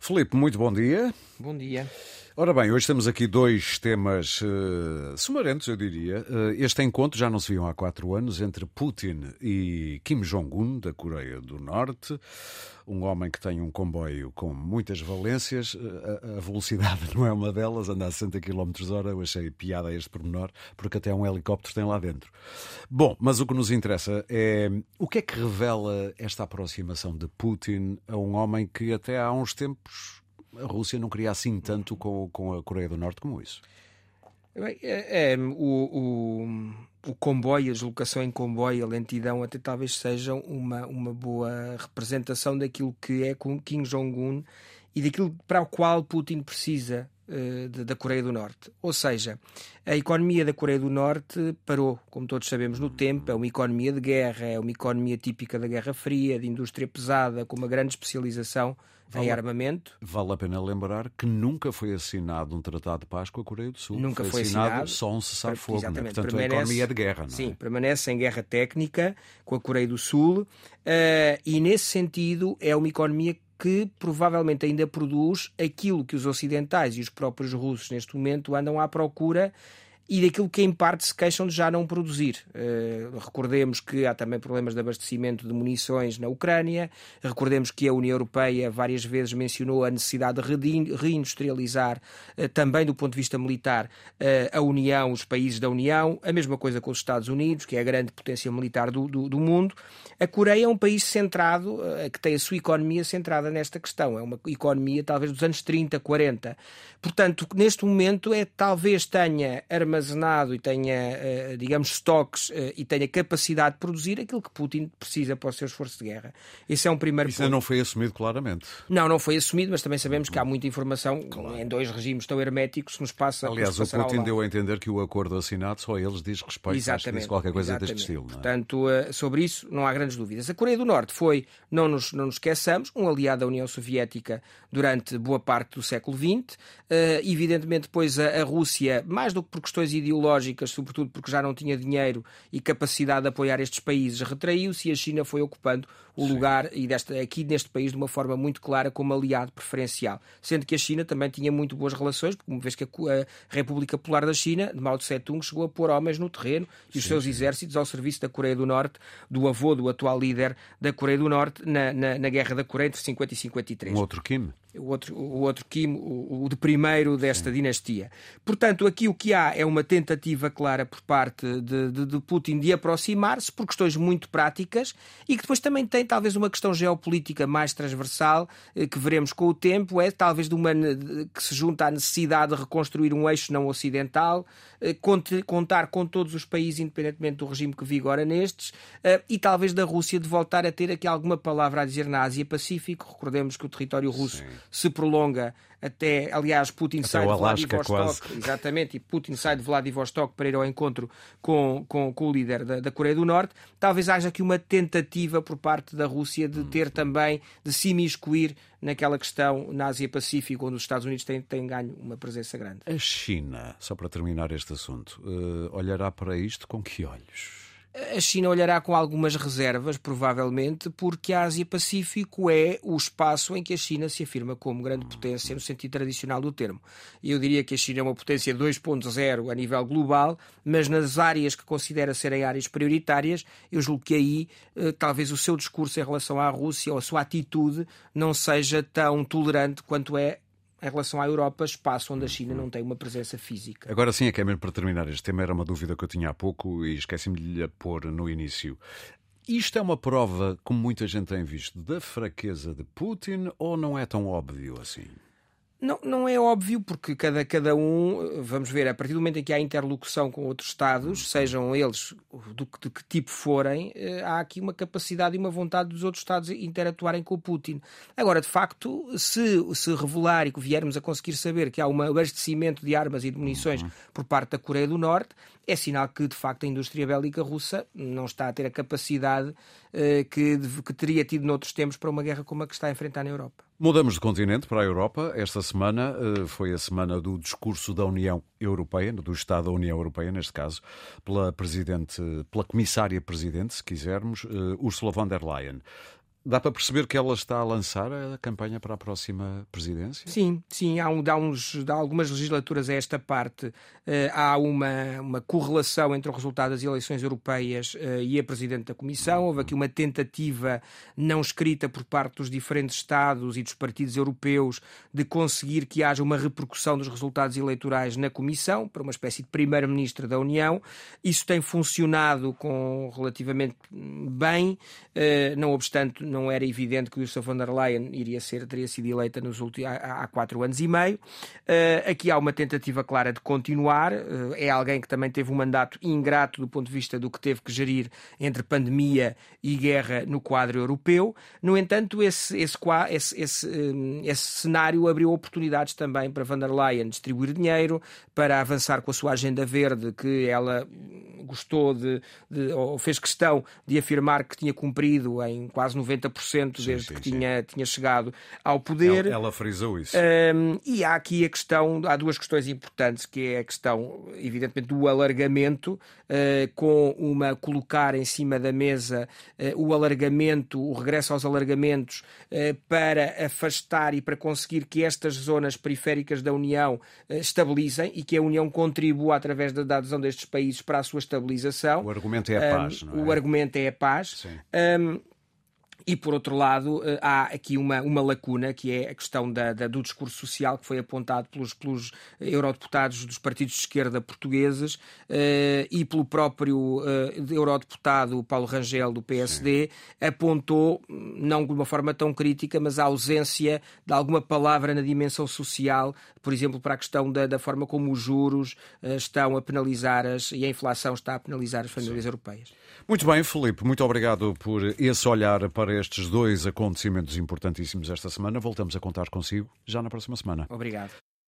Filipe, muito bom dia. Bom dia. Ora bem, hoje temos aqui dois temas uh, sumarentos, eu diria. Uh, este encontro já não se viu há quatro anos entre Putin e Kim Jong-un, da Coreia do Norte. Um homem que tem um comboio com muitas valências. Uh, a, velocidade não é uma delas, anda a 60 km hora. Eu achei piada este pormenor, porque até um helicóptero tem lá dentro. Bom, mas o que nos interessa é o que é que revela esta aproximação de Putin a um homem que até há uns tempos a Rússia não queria assim tanto com, com a Coreia do Norte como isso. É, é, o, o, o, comboio, a deslocação em comboio, a lentidão, até talvez sejam uma, uma boa representação daquilo que é Kim Jong-un e daquilo para o qual Putin precisa da Coreia do Norte. Ou seja, a economia da Coreia do Norte parou, como todos sabemos, no tempo. É uma economia de guerra, é uma economia típica da Guerra Fria, de indústria pesada, com uma grande especialização vale, em armamento. Vale a pena lembrar que nunca foi assinado um tratado de paz com a Coreia do Sul. Nunca foi, foi assinado, assinado só um cessar-fogo. Né? Portanto, permanece, a economia é de guerra. Não sim, é? permanece em guerra técnica com a Coreia do Sul uh, e, nesse sentido, é uma economia que provavelmente ainda produz aquilo que os ocidentais e os próprios russos neste momento andam à procura e daquilo que em parte se queixam de já não produzir. Uh, recordemos que há também problemas de abastecimento de munições na Ucrânia, recordemos que a União Europeia várias vezes mencionou a necessidade de reindustrializar uh, também do ponto de vista militar uh, a União, os países da União, a mesma coisa com os Estados Unidos, que é a grande potência militar do, do, do mundo. A Coreia é um país centrado, que tem a sua economia centrada nesta questão, é uma economia talvez dos anos 30, 40. Portanto, neste momento é talvez tenha armas armazenado e tenha, eh, digamos, estoques eh, e tenha capacidade de produzir aquilo que Putin precisa para o seu esforço de guerra. Esse é um primeiro Isso ponto. não foi assumido claramente. Não, não foi assumido, mas também sabemos que há muita informação claro. em dois regimes tão herméticos que nos passa Aliás, o Putin deu a entender que o acordo assinado só a eles diz respeito, exatamente, diz qualquer coisa exatamente. deste estilo. É? Portanto, eh, sobre isso não há grandes dúvidas. A Coreia do Norte foi, não nos, não nos esqueçamos, um aliado da União Soviética durante boa parte do século XX. evidentemente, depois a, a Rússia, mais do que por questões ideológicas, sobretudo porque já não tinha dinheiro e capacidade de apoiar estes países, retraiu-se e a China foi ocupando o Sim. lugar e desta, aqui neste país de uma forma muito clara como aliado preferencial. Sendo que a China também tinha muito boas relações, porque uma vez que a, a República Popular da China, de Mao Tse-tung, chegou a pôr homens no terreno e os sim, seus exércitos ao serviço da Coreia do Norte, do avô do atual líder da Coreia do Norte, na, na, na Guerra da Coreia entre 50 e 53. Um outro Kim? O outro, o outro Kim, o, o de primeiro desta dinastia. Portanto, aqui o que há é uma tentativa clara por parte de, de, de Putin de aproximar-se por questões muito práticas e que depois também tem talvez uma questão geopolítica mais transversal eh, que veremos com o tempo, é talvez de uma que se junta à necessidade de reconstruir um eixo não ocidental, eh, contar com todos os países, independentemente do regime que vigora nestes, eh, e talvez da Rússia de voltar a ter aqui alguma palavra a dizer na Ásia-Pacífico. Recordemos que o território russo Sim. Se prolonga até, aliás, Putin até sai de Vladivostok, quase. exatamente, e Putin sai de Vladivostok para ir ao encontro com, com, com o líder da, da, Coreia do Norte. Talvez haja aqui uma tentativa por parte da Rússia de ter também, de se imiscuir naquela questão na Ásia-Pacífico, onde os Estados Unidos têm, têm ganho uma presença grande. A China, só para terminar este assunto, uh, olhará para isto com que olhos? A China olhará com algumas reservas, provavelmente, porque a Ásia-Pacífico é o espaço em que a China se afirma como grande potência no sentido tradicional do termo. Eu diria que a China é uma potência 2.0 a nível global, mas nas áreas que considera serem áreas prioritárias, eu julgo que aí eh, talvez o seu discurso em relação à Rússia ou a sua atitude não seja tão tolerante quanto é em relação à Europa, espaço onde a China não tem uma presença física. Agora sim, é que é mesmo para terminar este tema, era uma dúvida que eu tinha há pouco e esqueci-me de lhe pôr no início. Isto é uma prova, como muita gente tem visto, da fraqueza de Putin ou não é tão óbvio assim? Não, não é óbvio, porque cada, cada um, vamos ver, a partir do momento em que há interlocução com outros Estados, sejam eles do, de que tipo forem, eh, há aqui uma capacidade e uma vontade dos outros Estados interatuarem com o Putin. Agora, de facto, se se revelar e que viermos a conseguir saber que há um abastecimento de armas e de munições por parte da Coreia do Norte, é sinal que, de facto, a indústria bélica russa não está a ter a capacidade eh, que, que teria tido noutros tempos para uma guerra como a que está a enfrentar na Europa. Mudamos de continente para a Europa. Esta semana uh, foi a semana do discurso da União Europeia, do Estado da União Europeia, neste caso, pela presidente, pela comissária presidente, se quisermos, uh, Ursula von der Leyen. Dá para perceber que ela está a lançar a campanha para a próxima presidência? Sim, sim. Há, um, há, uns, há algumas legislaturas a esta parte. Uh, há uma, uma correlação entre o resultado das eleições europeias uh, e a Presidente da Comissão. Houve aqui uma tentativa não escrita por parte dos diferentes Estados e dos partidos europeus de conseguir que haja uma repercussão dos resultados eleitorais na Comissão, para uma espécie de Primeiro-Ministro da União. Isso tem funcionado com relativamente bem, uh, não obstante, não era evidente que Ursula von der Leyen iria ser, teria sido eleita nos últimos, há, há quatro anos e meio. Uh, aqui há uma tentativa clara de continuar. Uh, é alguém que também teve um mandato ingrato do ponto de vista do que teve que gerir entre pandemia e guerra no quadro europeu. No entanto, esse, esse, esse, esse, um, esse cenário abriu oportunidades também para von der Leyen distribuir dinheiro, para avançar com a sua agenda verde, que ela gostou de, de ou fez questão de afirmar que tinha cumprido em quase 90% desde sim, sim, que sim. Tinha, tinha chegado ao poder. Ela, ela frisou isso. Um, e há aqui a questão, há duas questões importantes, que é a questão, evidentemente, do alargamento, uh, com uma colocar em cima da mesa uh, o alargamento, o regresso aos alargamentos, uh, para afastar e para conseguir que estas zonas periféricas da União estabilizem e que a União contribua através da, adesão destes países para a sua estabilização. O argumento é a paz, um, não é? O argumento é a paz. Um, e, por outro lado, eh, há aqui uma, uma lacuna, que é a questão da, da, do discurso social que foi apontado pelos, pelos eurodeputados dos partidos de esquerda portugueses uh, e pelo próprio uh, eurodeputado Paulo Rangel, do PSD, Sim. apontou, não de uma forma tão crítica, mas a ausência de alguma palavra na dimensão social, por exemplo, para a questão da, da forma como os juros estão a penalizar as, e a inflação está a penalizar as famílias Sim. europeias. Muito bem, Felipe, muito obrigado por esse olhar para estes dois acontecimentos importantíssimos esta semana. Voltamos a contar consigo já na próxima semana. Obrigado.